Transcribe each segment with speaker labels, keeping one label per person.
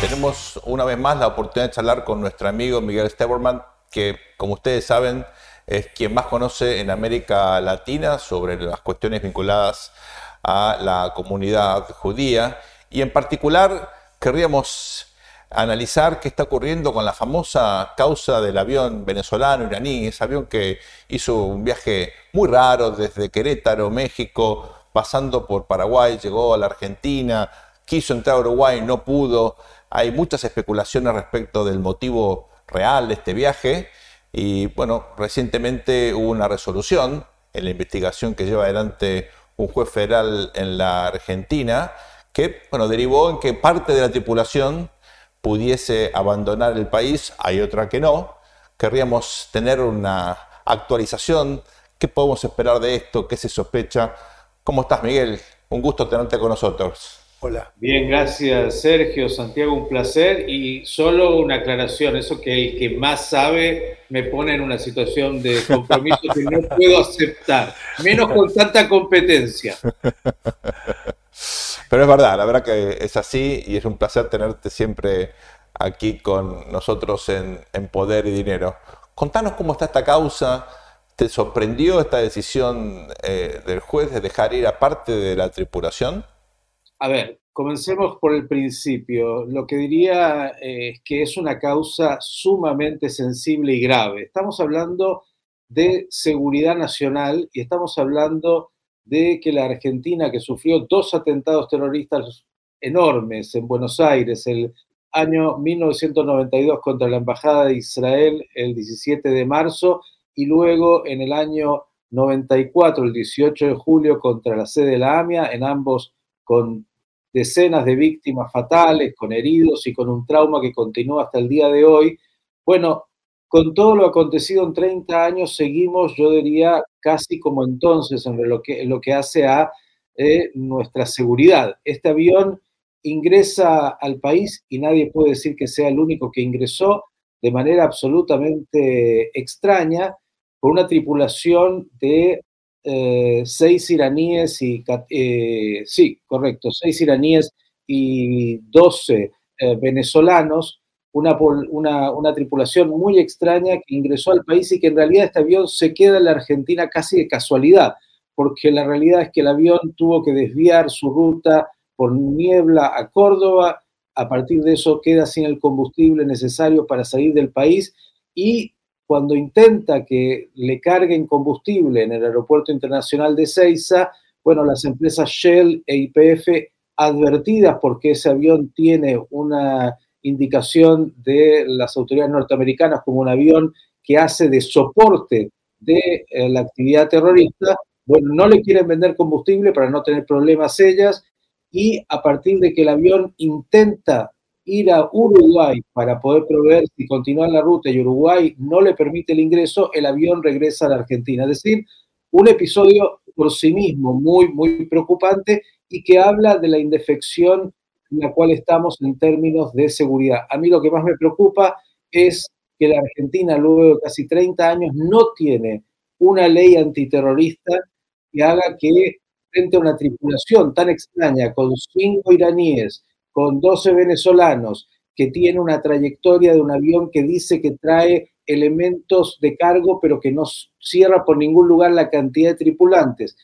Speaker 1: Tenemos una vez más la oportunidad de charlar con nuestro amigo Miguel Steberman, que como ustedes saben es quien más conoce en América Latina sobre las cuestiones vinculadas a la comunidad judía. Y en particular querríamos analizar qué está ocurriendo con la famosa causa del avión venezolano iraní, ese avión que hizo un viaje muy raro desde Querétaro, México, pasando por Paraguay, llegó a la Argentina, quiso entrar a Uruguay, no pudo, hay muchas especulaciones respecto del motivo real de este viaje y bueno, recientemente hubo una resolución en la investigación que lleva adelante un juez federal en la Argentina que bueno, derivó en que parte de la tripulación pudiese abandonar el país, hay otra que no. Querríamos tener una actualización, qué podemos esperar de esto, qué se sospecha. ¿Cómo estás, Miguel? Un gusto tenerte con nosotros.
Speaker 2: Hola. Bien, gracias Sergio, Santiago, un placer. Y solo una aclaración, eso que el que más sabe me pone en una situación de compromiso que no puedo aceptar, menos con tanta competencia.
Speaker 1: Pero es verdad, la verdad que es así y es un placer tenerte siempre aquí con nosotros en, Poder y Dinero. Contanos cómo está esta causa. ¿Te sorprendió esta decisión eh, del juez de dejar ir a parte de la tripulación?
Speaker 2: A ver, comencemos por el principio. Lo que diría eh, es que es una causa sumamente sensible y grave. Estamos hablando de seguridad nacional y estamos hablando de que la Argentina, que sufrió dos atentados terroristas enormes en Buenos Aires, el año 1992 contra la Embajada de Israel, el 17 de marzo, y luego en el año 94, el 18 de julio, contra la sede de la AMIA, en ambos con decenas de víctimas fatales, con heridos y con un trauma que continúa hasta el día de hoy. Bueno, con todo lo acontecido en 30 años, seguimos, yo diría, casi como entonces en lo que, lo que hace a eh, nuestra seguridad. Este avión ingresa al país y nadie puede decir que sea el único que ingresó de manera absolutamente extraña, con una tripulación de eh, seis iraníes y, eh, sí, correcto, seis iraníes y doce eh, venezolanos, una, una, una, tripulación muy extraña que ingresó al país y que en realidad este avión se queda en la Argentina casi de casualidad, porque la realidad es que el avión tuvo que desviar su ruta por niebla a Córdoba, a partir de eso queda sin el combustible necesario para salir del país y cuando intenta que le carguen combustible en el aeropuerto internacional de Ceiza, bueno, las empresas Shell e IPF advertidas porque ese avión tiene una indicación de las autoridades norteamericanas como un avión que hace de soporte de eh, la actividad terrorista, bueno, no le quieren vender combustible para no tener problemas ellas y a partir de que el avión intenta ir a Uruguay para poder proveer y continuar la ruta y Uruguay no le permite el ingreso, el avión regresa a la Argentina. Es decir, un episodio por sí mismo muy, muy preocupante y que habla de la indefección en la cual estamos en términos de seguridad. A mí lo que más me preocupa es que la Argentina, luego de casi 30 años, no tiene una ley antiterrorista que haga que frente a una tripulación tan extraña con cinco iraníes, con 12 venezolanos, que tiene una trayectoria de un avión que dice que trae elementos de cargo, pero que no cierra por ningún lugar la cantidad de tripulantes,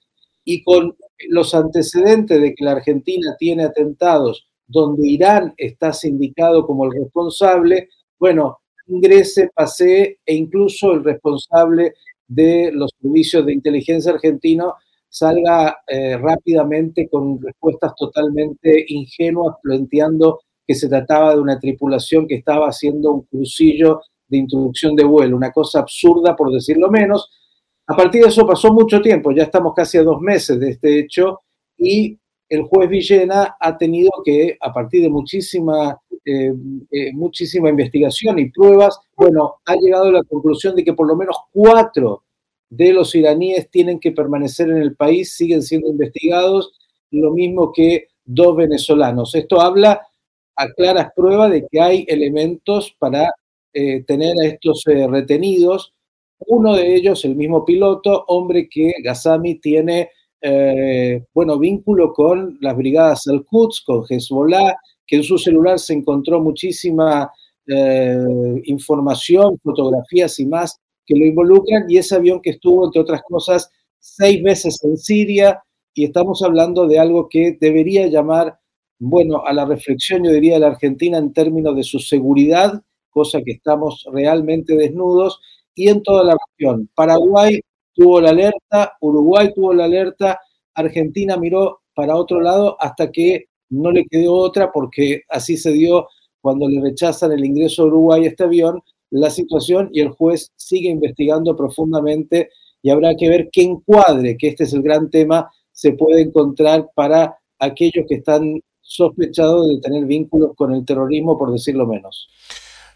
Speaker 2: y con los antecedentes de que la Argentina tiene atentados donde Irán está sindicado como el responsable, bueno, ingrese, pase e incluso el responsable de los servicios de inteligencia argentino salga eh, rápidamente con respuestas totalmente ingenuas, planteando que se trataba de una tripulación que estaba haciendo un crucillo de introducción de vuelo, una cosa absurda por decirlo menos. A partir de eso pasó mucho tiempo, ya estamos casi a dos meses de este hecho y el juez Villena ha tenido que, a partir de muchísima eh, eh, muchísima investigación y pruebas, bueno, ha llegado a la conclusión de que por lo menos cuatro de los iraníes tienen que permanecer en el país, siguen siendo investigados, lo mismo que dos venezolanos. Esto habla a claras pruebas de que hay elementos para tener a estos retenidos. Uno de ellos, el mismo piloto, hombre que Gazami tiene eh, bueno, vínculo con las brigadas Al-Quds, con Hezbollah, que en su celular se encontró muchísima eh, información, fotografías y más que lo involucran, y ese avión que estuvo, entre otras cosas, seis veces en Siria, y estamos hablando de algo que debería llamar, bueno, a la reflexión, yo diría, de la Argentina en términos de su seguridad, cosa que estamos realmente desnudos, y en toda la región. Paraguay tuvo la alerta, Uruguay tuvo la alerta, Argentina miró para otro lado hasta que no le quedó otra porque así se dio cuando le rechazan el ingreso a Uruguay a este avión, la situación y el juez sigue investigando profundamente y habrá que ver qué encuadre, que este es el gran tema, se puede encontrar para aquellos que están sospechados de tener vínculos con el terrorismo, por decirlo menos.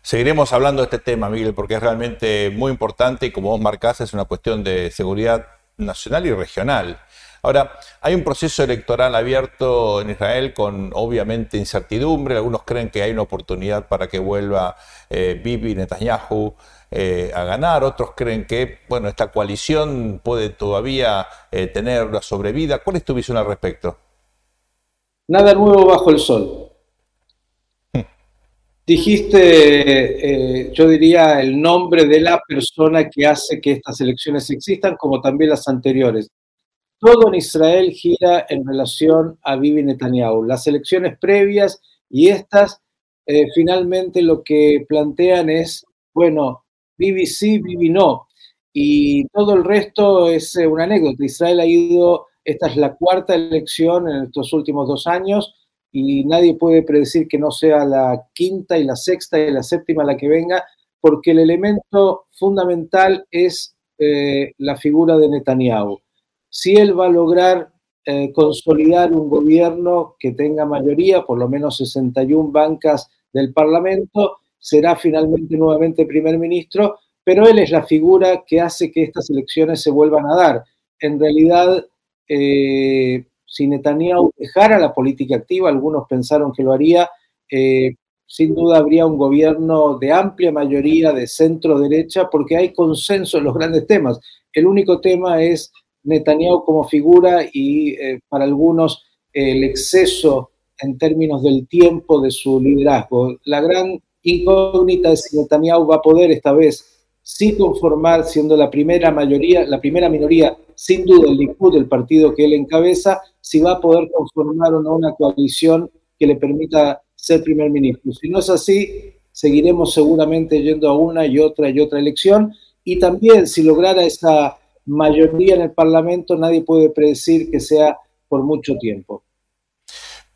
Speaker 1: Seguiremos hablando de este tema, Miguel, porque es realmente muy importante y como vos marcás es una cuestión de seguridad nacional y regional. Ahora, hay un proceso electoral abierto en Israel con obviamente incertidumbre. Algunos creen que hay una oportunidad para que vuelva eh, Bibi Netanyahu eh, a ganar. Otros creen que, bueno, esta coalición puede todavía eh, tener una sobrevida. ¿Cuál es tu visión al respecto?
Speaker 2: Nada nuevo bajo el sol. Dijiste, eh, yo diría, el nombre de la persona que hace que estas elecciones existan, como también las anteriores. Todo en Israel gira en relación a Bibi Netanyahu. Las elecciones previas y estas, eh, finalmente lo que plantean es, bueno, Bibi sí, Bibi no. Y todo el resto es eh, una anécdota. Israel ha ido, esta es la cuarta elección en estos últimos dos años y nadie puede predecir que no sea la quinta y la sexta y la séptima la que venga, porque el elemento fundamental es eh, la figura de Netanyahu. Si él va a lograr eh, consolidar un gobierno que tenga mayoría, por lo menos 61 bancas del Parlamento, será finalmente nuevamente primer ministro, pero él es la figura que hace que estas elecciones se vuelvan a dar. En realidad, eh, si Netanyahu dejara la política activa, algunos pensaron que lo haría, eh, sin duda habría un gobierno de amplia mayoría de centro derecha porque hay consenso en los grandes temas. El único tema es Netanyahu como figura y eh, para algunos el exceso en términos del tiempo de su liderazgo. La gran incógnita es si Netanyahu va a poder esta vez sí conformar, siendo la primera mayoría, la primera minoría, sin duda el Likud, el partido que él encabeza, si va a poder conformar o no una coalición que le permita ser primer ministro. Si no es así, seguiremos seguramente yendo a una y otra y otra elección. Y también, si lograra esa mayoría en el Parlamento, nadie puede predecir que sea por mucho tiempo.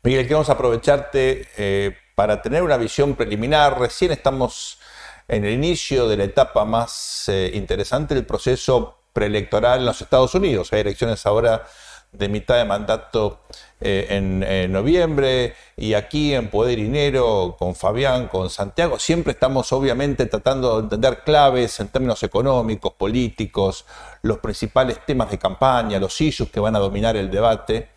Speaker 1: Miguel, queremos aprovecharte eh, para tener una visión preliminar. Recién estamos en el inicio de la etapa más eh, interesante del proceso preelectoral en los Estados Unidos. Hay elecciones ahora de mitad de mandato eh, en, noviembre y aquí en Poder y Dinero con Fabián, con Santiago, siempre estamos obviamente tratando de entender claves en términos económicos, políticos, los principales temas de campaña, los issues que van a dominar el debate.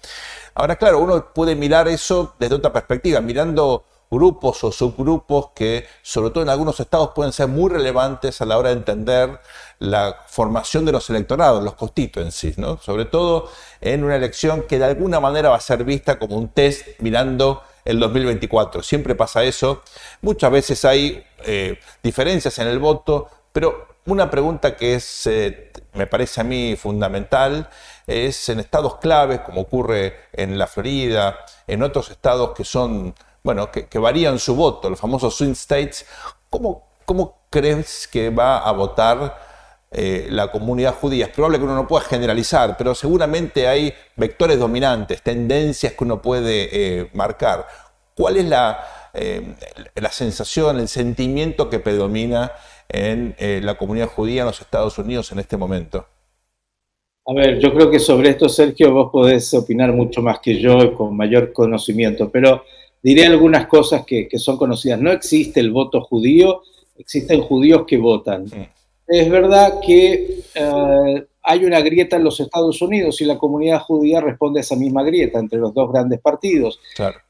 Speaker 1: Ahora, claro, uno puede mirar eso desde otra perspectiva, mirando grupos o subgrupos que, sobre todo en algunos estados, pueden ser muy relevantes a la hora de entender la formación de los electorados, los constituencies, ¿no? Sobre todo en una elección que de alguna manera va a ser vista como un test mirando el 2024. Siempre pasa eso. Muchas veces hay eh, diferencias en el voto, pero una pregunta que es, eh, me parece a mí fundamental es en estados claves, como ocurre en la Florida, en otros estados que son bueno, que, varían su voto, los famosos swing states, ¿cómo, cómo crees que va a votar eh, la comunidad judía? Es probable que uno no pueda generalizar, pero seguramente hay vectores dominantes, tendencias que uno puede eh, marcar. ¿Cuál es la, eh, la sensación, el sentimiento que predomina en la comunidad judía en los Estados Unidos en este momento?
Speaker 2: A ver, yo creo que sobre esto, Sergio, vos podés opinar mucho más que yo con mayor conocimiento, pero diré algunas cosas que, son conocidas. No existe el voto judío, existen judíos que votan. Es verdad que eh, hay una grieta en los Estados Unidos y la comunidad judía responde a esa misma grieta entre los dos grandes partidos.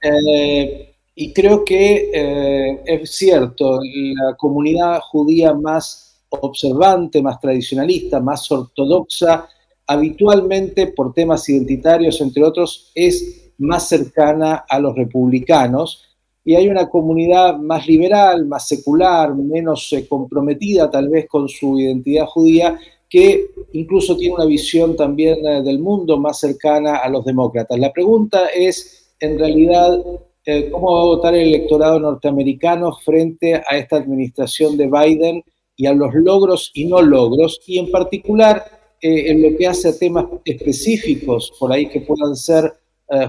Speaker 2: Eh, y creo que eh, es cierto, la comunidad judía más observante, más tradicionalista, más ortodoxa, habitualmente por temas identitarios, entre otros, es más cercana a los republicanos y hay una comunidad más liberal, más secular, menos eh, comprometida tal vez con su identidad judía, que incluso tiene una visión también eh, del mundo más cercana a los demócratas. La pregunta es, en realidad, eh, cómo va a votar el electorado norteamericano frente a esta administración de Biden y a los logros y no logros, y en particular en lo que hace a temas específicos, por ahí que puedan ser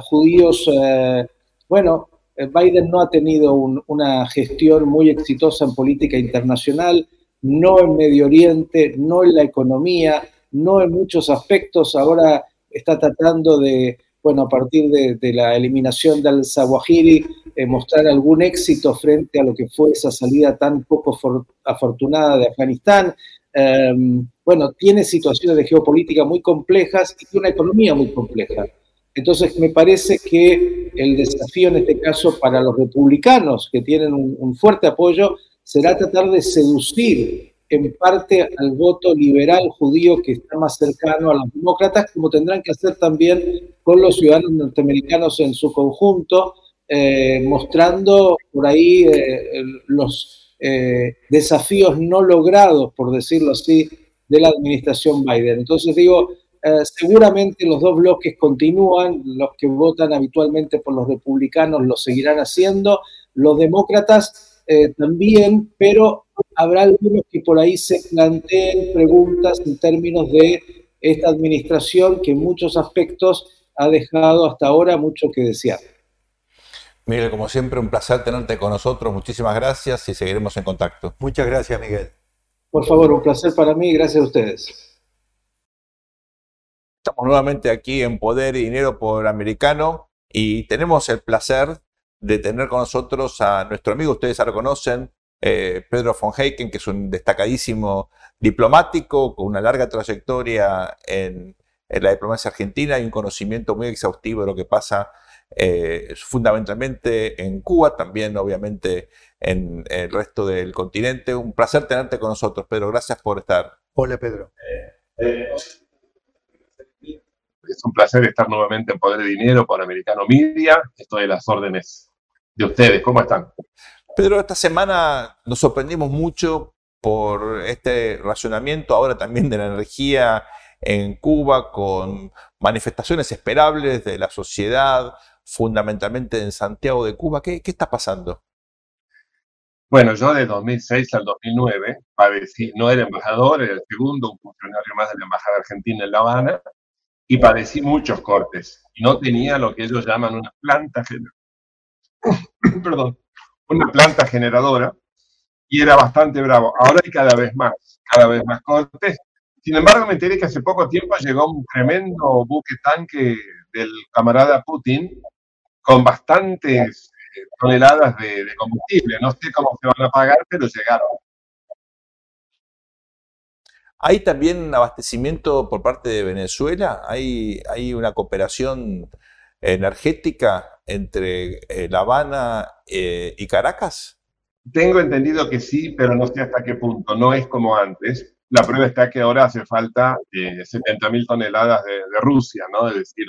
Speaker 2: judíos, bueno, Biden no ha tenido una gestión muy exitosa en política internacional, no en Medio Oriente, no en la economía, no en muchos aspectos. Ahora está tratando de, bueno, a partir de, la eliminación del Zawahiri, eh, mostrar algún éxito frente a lo que fue esa salida tan poco afortunada de Afganistán. Em, bueno, tiene situaciones de geopolítica muy complejas y una economía muy compleja. Entonces, me parece que el desafío en este caso para los republicanos, que tienen un, fuerte apoyo, será tratar de seducir en parte al voto liberal judío que está más cercano a los demócratas, como tendrán que hacer también con los ciudadanos norteamericanos en su conjunto, eh, mostrando por ahí eh, los eh, desafíos no logrados, por decirlo así, de la administración Biden. Entonces digo, eh, seguramente los dos bloques continúan, los que votan habitualmente por los republicanos lo seguirán haciendo, los demócratas eh, también, pero habrá algunos que por ahí se planteen preguntas en términos de esta administración que en muchos aspectos ha dejado hasta ahora mucho que desear.
Speaker 1: Miguel, como siempre, un placer tenerte con nosotros. Muchísimas gracias y seguiremos en contacto.
Speaker 3: Muchas gracias, Miguel.
Speaker 2: Por favor, un placer para mí y gracias a ustedes.
Speaker 1: Estamos nuevamente aquí en Poder y Dinero por Americano y tenemos el placer de tener con nosotros a nuestro amigo, ustedes ya lo conocen, eh, Pedro von Heiken, que es un destacadísimo diplomático con una larga trayectoria en, la diplomacia argentina y un conocimiento muy exhaustivo de lo que pasa eh, fundamentalmente en Cuba, también obviamente en, el resto del continente. Un placer tenerte con nosotros, Pedro. Gracias por estar.
Speaker 3: Hola, Pedro. Eh,
Speaker 4: es un placer estar nuevamente en Poder de Dinero por Americano Media. Estoy a las órdenes de ustedes. ¿Cómo están?
Speaker 1: Pedro, esta semana nos sorprendimos mucho por este racionamiento ahora también de la energía en Cuba con manifestaciones esperables de la sociedad, fundamentalmente en Santiago de Cuba. ¿Qué, qué está pasando?
Speaker 4: Bueno, yo de 2006 al 2009 padecí, no era embajador, era el segundo, un funcionario más de la Embajada Argentina en La Habana, y padecí muchos cortes. No tenía lo que ellos llaman una planta, Perdón, una planta generadora y era bastante bravo. Ahora hay cada vez más, cada vez más cortes. Sin embargo, me enteré que hace poco tiempo llegó un tremendo buque tanque del camarada Putin con bastantes eh, toneladas de, de combustible. No sé cómo se van a pagar, pero llegaron.
Speaker 1: ¿Hay también abastecimiento por parte de Venezuela? ¿Hay, una cooperación energética entre eh, La Habana eh, y Caracas?
Speaker 4: Tengo entendido que sí, pero no sé hasta qué punto. No es como antes. La prueba está que ahora hace falta eh, 70.000 toneladas de, Rusia, ¿no? Es decir,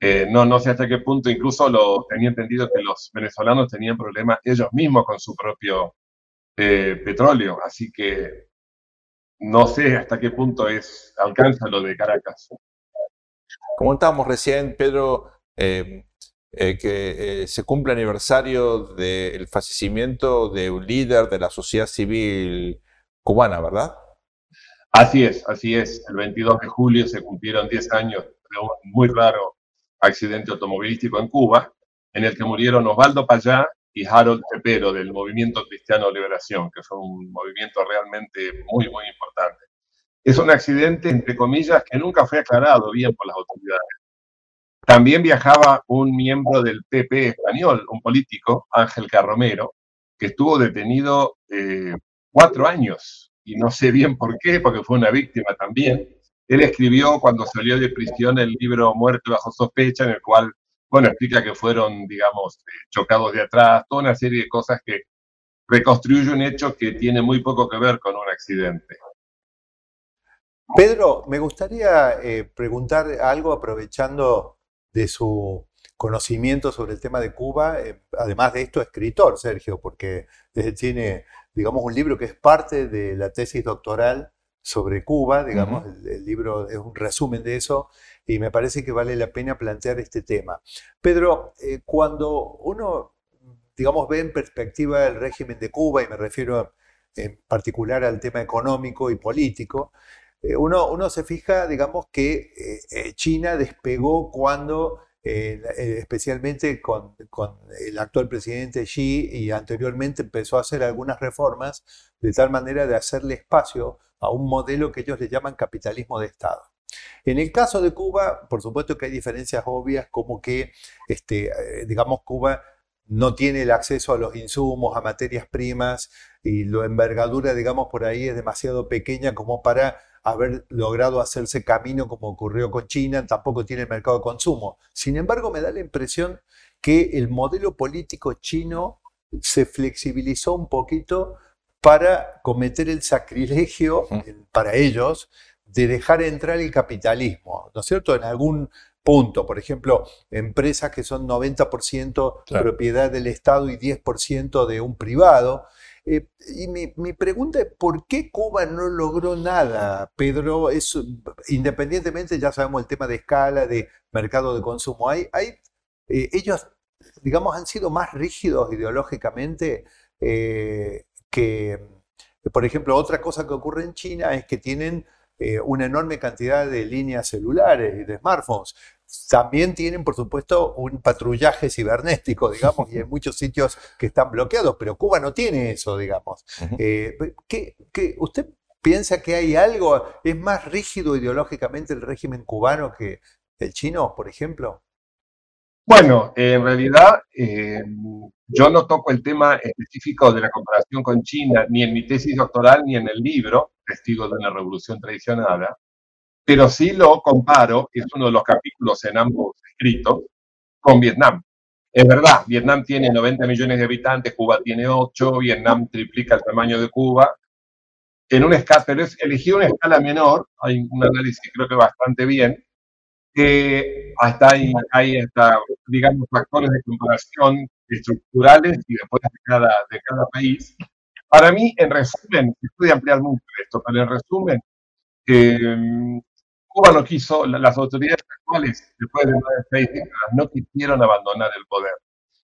Speaker 4: eh, no, no sé hasta qué punto. Incluso lo, tenía entendido que los venezolanos tenían problemas ellos mismos con su propio petróleo. Así que no sé hasta qué punto es alcanza lo de Caracas.
Speaker 1: Como estábamos recién, Pedro, eh, eh, que eh, se cumple aniversario del fallecimiento de un líder de la sociedad civil cubana, ¿verdad?
Speaker 4: Así es, así es. El 22 de julio se cumplieron 10 años de un muy raro accidente automovilístico en Cuba, en el que murieron Osvaldo Payá y Harold Cepero del Movimiento Cristiano Liberación, que fue un movimiento realmente muy, muy importante. Es un accidente, entre comillas, que nunca fue aclarado bien por las autoridades. También viajaba un miembro del PP español, un político, Ángel Carromero, que estuvo detenido eh, cuatro años y no sé bien por qué, porque fue una víctima también. Él escribió cuando salió de prisión el libro Muerte bajo sospecha, en el cual, bueno, explica que fueron, digamos, eh, chocados de atrás, toda una serie de cosas que reconstruye un hecho que tiene muy poco que ver con un accidente.
Speaker 3: Pedro, me gustaría eh, preguntar algo aprovechando de su conocimiento sobre el tema de Cuba, eh, además de esto, escritor, Sergio, porque tiene, digamos, un libro que es parte de la tesis doctoral sobre Cuba, digamos, el, libro es un resumen de eso y me parece que vale la pena plantear este tema. Pedro, eh, cuando uno, digamos, ve en perspectiva el régimen de Cuba, y me refiero en particular al tema económico y político, eh, uno, uno, se fija, digamos, que eh, China despegó cuando especialmente con, con, el actual presidente Xi y anteriormente empezó a hacer algunas reformas de tal manera de hacerle espacio a un modelo que ellos le llaman capitalismo de Estado. En el caso de Cuba, por supuesto que hay diferencias obvias, como que, este, eh, digamos, Cuba no tiene el acceso a los insumos, a materias primas, y la envergadura, digamos, por ahí es demasiado pequeña como para haber logrado hacerse camino como ocurrió con China, tampoco tiene el mercado de consumo. Sin embargo, me da la impresión que el modelo político chino se flexibilizó un poquito para cometer el sacrilegio, para ellos, de dejar entrar el capitalismo, ¿no es cierto? En algún punto, por ejemplo, empresas que son 90% propiedad del Estado y 10% de un privado. Eh, y mi, pregunta es, ¿por qué Cuba no logró nada, Pedro? Es, independientemente, ya sabemos el tema de escala, de mercado de consumo, hay, hay eh, ellos, digamos, han sido más rígidos ideológicamente eh, que, por ejemplo, otra cosa que ocurre en China es que tienen una enorme cantidad de líneas celulares y de smartphones. También tienen, por supuesto, un patrullaje cibernético, digamos, y hay muchos sitios que están bloqueados, pero Cuba no tiene eso, digamos. Eh, ¿qué, usted piensa que hay algo, es más rígido ideológicamente el régimen cubano que el chino, por ejemplo?
Speaker 4: Bueno, en realidad eh, yo no toco el tema específico de la comparación con China, ni en mi tesis doctoral, ni en el libro, Testigos de una Revolución Traicionada, pero sí lo comparo, es uno de los capítulos en ambos escritos, con Vietnam. Es verdad, Vietnam tiene 90 millones de habitantes, Cuba tiene 8, Vietnam triplica el tamaño de Cuba. En una escala, pero es elegí una escala menor, hay un análisis creo que bastante bien, que hasta hay, hay hasta, digamos, factores de comparación estructurales y después de cada, de cada país. Para mí, en resumen, estoy ampliar mucho esto, pero en resumen, eh, Cuba no quiso, las autoridades actuales, después de nueve seis décadas, no quisieron abandonar el poder.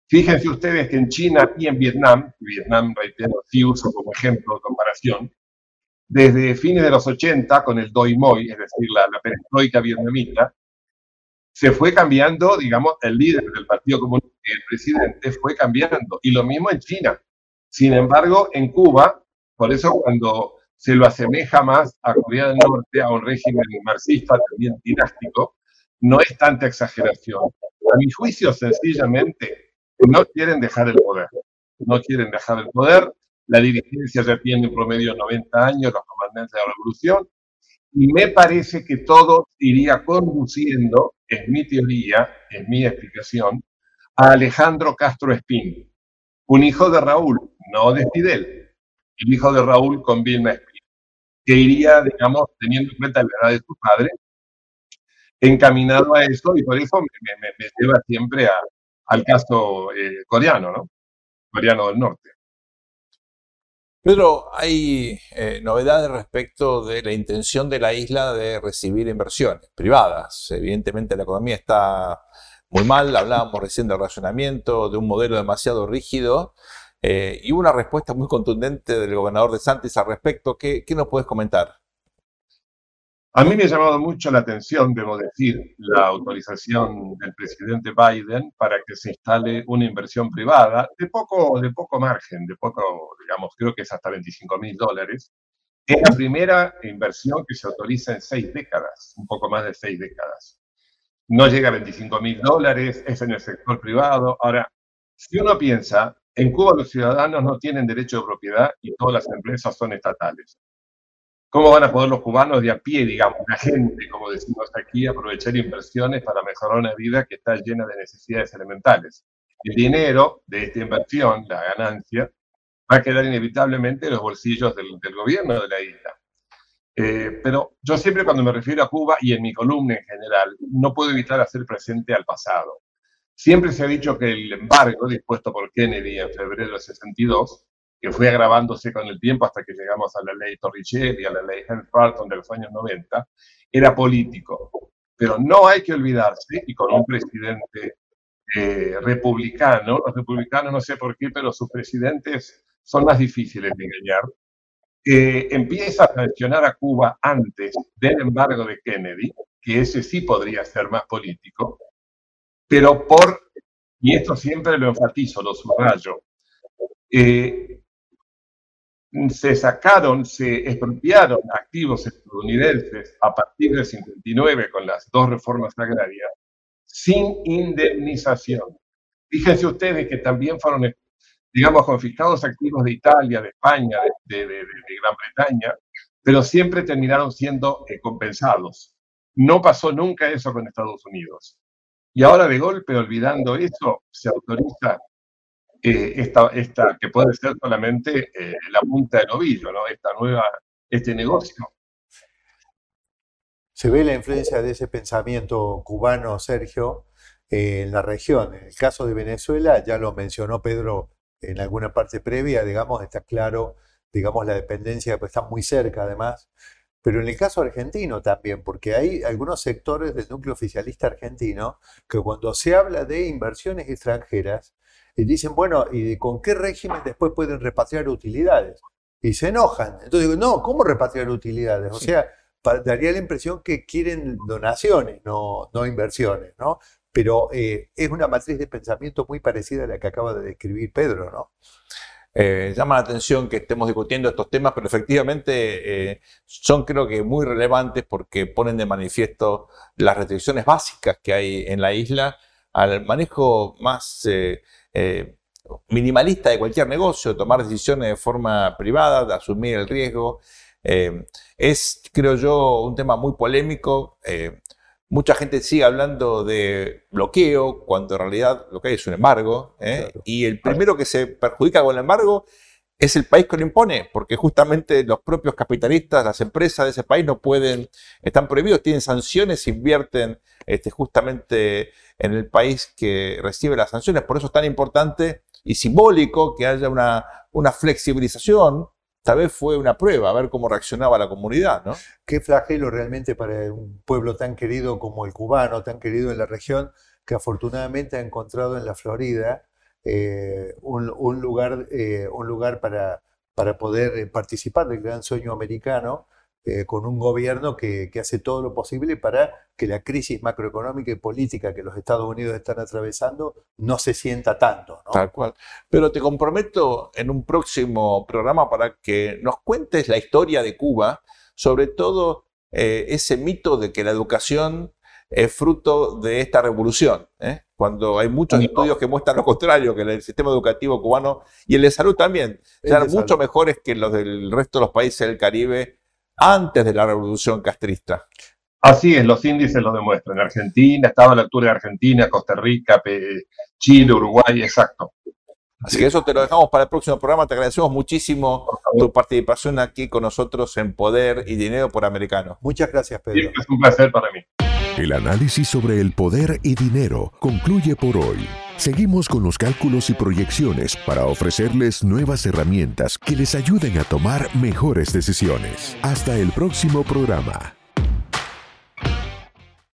Speaker 4: Fíjense ustedes que en China y en Vietnam, Vietnam, reitero, sí uso como ejemplo de comparación, desde fines de los 80, con el Doi Moi, es decir, la, la perestroika vietnamita, se fue cambiando, digamos, el líder del Partido Comunista el presidente fue cambiando. Y lo mismo en China. Sin embargo, en Cuba, por eso cuando se lo asemeja más a Corea del Norte, a un régimen marxista también dinástico, no es tanta exageración. A mi juicio, sencillamente, no quieren dejar el poder. No quieren dejar el poder. La dirigencia ya tiene en promedio 90 años, los comandantes de la revolución, y me parece que todo iría conduciendo, es mi teoría, es mi explicación, a Alejandro Castro Espín, un hijo de Raúl, no de Fidel, el hijo de Raúl con Vilma Espín, que iría, digamos, teniendo en cuenta la edad de su padre, encaminado a eso y por eso me, lleva siempre al caso eh, coreano, ¿no? Coreano del Norte.
Speaker 1: Pedro, hay eh, novedades respecto de la intención de la isla de recibir inversiones privadas. Evidentemente la economía está muy mal, hablábamos recién del racionamiento, de un modelo demasiado rígido, eh, y una respuesta muy contundente del gobernador de Santis al respecto. ¿Qué, qué nos puedes comentar?
Speaker 4: A mí me ha llamado mucho la atención, debo decir, la autorización del presidente Biden para que se instale una inversión privada de poco, de poco margen, de poco, digamos, creo que es hasta 25 mil dólares. Es la primera inversión que se autoriza en seis décadas, un poco más de seis décadas. no llega a 25 mil dólares, es en el sector privado. Ahora, si uno piensa, en Cuba los ciudadanos no tienen derecho de propiedad y todas las empresas son estatales. ¿Cómo van a poder los cubanos de a pie, digamos, la gente, como decimos aquí, aprovechar inversiones para mejorar una vida que está llena de necesidades elementales? El dinero de esta inversión, la ganancia, va a quedar inevitablemente en los bolsillos del, gobierno de la isla. Eh, pero yo siempre cuando me refiero a Cuba y en mi columna en general, no puedo evitar hacer presente al pasado. Siempre se ha dicho que el embargo dispuesto por Kennedy en febrero del 62 que fue agravándose con el tiempo hasta que llegamos a la ley Torricelli, a la ley Helms-Burton de los años 90, era político. Pero no hay que olvidarse, y con un presidente eh, republicano, los republicanos no sé por qué, pero sus presidentes son más difíciles de engañar, que empieza a sancionar a Cuba antes del embargo de Kennedy, que ese sí podría ser más político, pero por, y esto siempre lo enfatizo, lo subrayo, eh, se sacaron, se expropiaron activos estadounidenses a partir del 59 con las dos reformas agrarias sin indemnización. Fíjense ustedes que también fueron, digamos, confiscados activos de Italia, de España, de, Gran Bretaña, pero siempre terminaron siendo eh, compensados. No pasó nunca eso con Estados Unidos. Y ahora de golpe, olvidando eso, se autoriza eh, esta, esta, que puede ser solamente eh, la punta del ovillo, ¿no? Esta nueva, este negocio.
Speaker 3: Se ve la influencia de ese pensamiento cubano, Sergio, en la región. En el caso de Venezuela, ya lo mencionó Pedro en alguna parte previa, digamos, está claro, digamos, la dependencia, pues está muy cerca además. Pero en el caso argentino también, porque hay algunos sectores del núcleo oficialista argentino que cuando se habla de inversiones extranjeras, y dicen, bueno, ¿y con qué régimen después pueden repatriar utilidades? Y se enojan. Entonces digo, no, ¿cómo repatriar utilidades? O sea, daría la impresión que quieren donaciones, no, no inversiones, ¿no? Pero eh, es una matriz de pensamiento muy parecida a la que acaba de describir Pedro, ¿no?
Speaker 1: Eh, llama la atención que estemos discutiendo estos temas, pero efectivamente eh, son creo que muy relevantes porque ponen de manifiesto las restricciones básicas que hay en la isla al manejo más eh, minimalista de cualquier negocio, tomar decisiones de forma privada, de asumir el riesgo. Es, creo yo, un tema muy polémico. Eh, mucha gente sigue hablando de bloqueo, cuando en realidad lo que hay es un embargo. Y el primero que se perjudica con el embargo es el país que lo impone, porque justamente los propios capitalistas, las empresas de ese país no pueden, están prohibidos, tienen sanciones, invierten este, justamente en el país que recibe las sanciones. Por eso es tan importante y simbólico que haya una, una flexibilización. Tal vez fue una prueba, a ver cómo reaccionaba la comunidad, ¿no?
Speaker 3: Qué flagelo realmente para un pueblo tan querido como el cubano, tan querido en la región, que afortunadamente ha encontrado en la Florida eh, un, lugar, eh, un lugar para, para poder eh, participar del gran sueño americano eh, con un gobierno que, hace todo lo posible para que la crisis macroeconómica y política que los Estados Unidos están atravesando no se sienta tanto.
Speaker 1: Tal cual. Pero te comprometo en un próximo programa para que nos cuentes la historia de Cuba, sobre todo eh, ese mito de que la educación es fruto de esta revolución, ¿eh? cuando hay muchos estudios que muestran lo contrario, que el sistema educativo cubano y el de salud también, sean mucho mejores que los del resto de los países del Caribe antes de la revolución castrista.
Speaker 4: Así es, los índices lo demuestran. Argentina, estaba a la altura de Argentina, Costa Rica, Chile, Uruguay, exacto.
Speaker 1: Así que eso te lo dejamos para el próximo programa. Te agradecemos muchísimo tu participación aquí con nosotros en Poder y Dinero por Americano.
Speaker 3: Muchas gracias, Pedro.
Speaker 4: es un placer para mí.
Speaker 5: El análisis sobre el poder y dinero concluye por hoy. Seguimos con los cálculos y proyecciones para ofrecerles nuevas herramientas que les ayuden a tomar mejores decisiones. Hasta el próximo programa.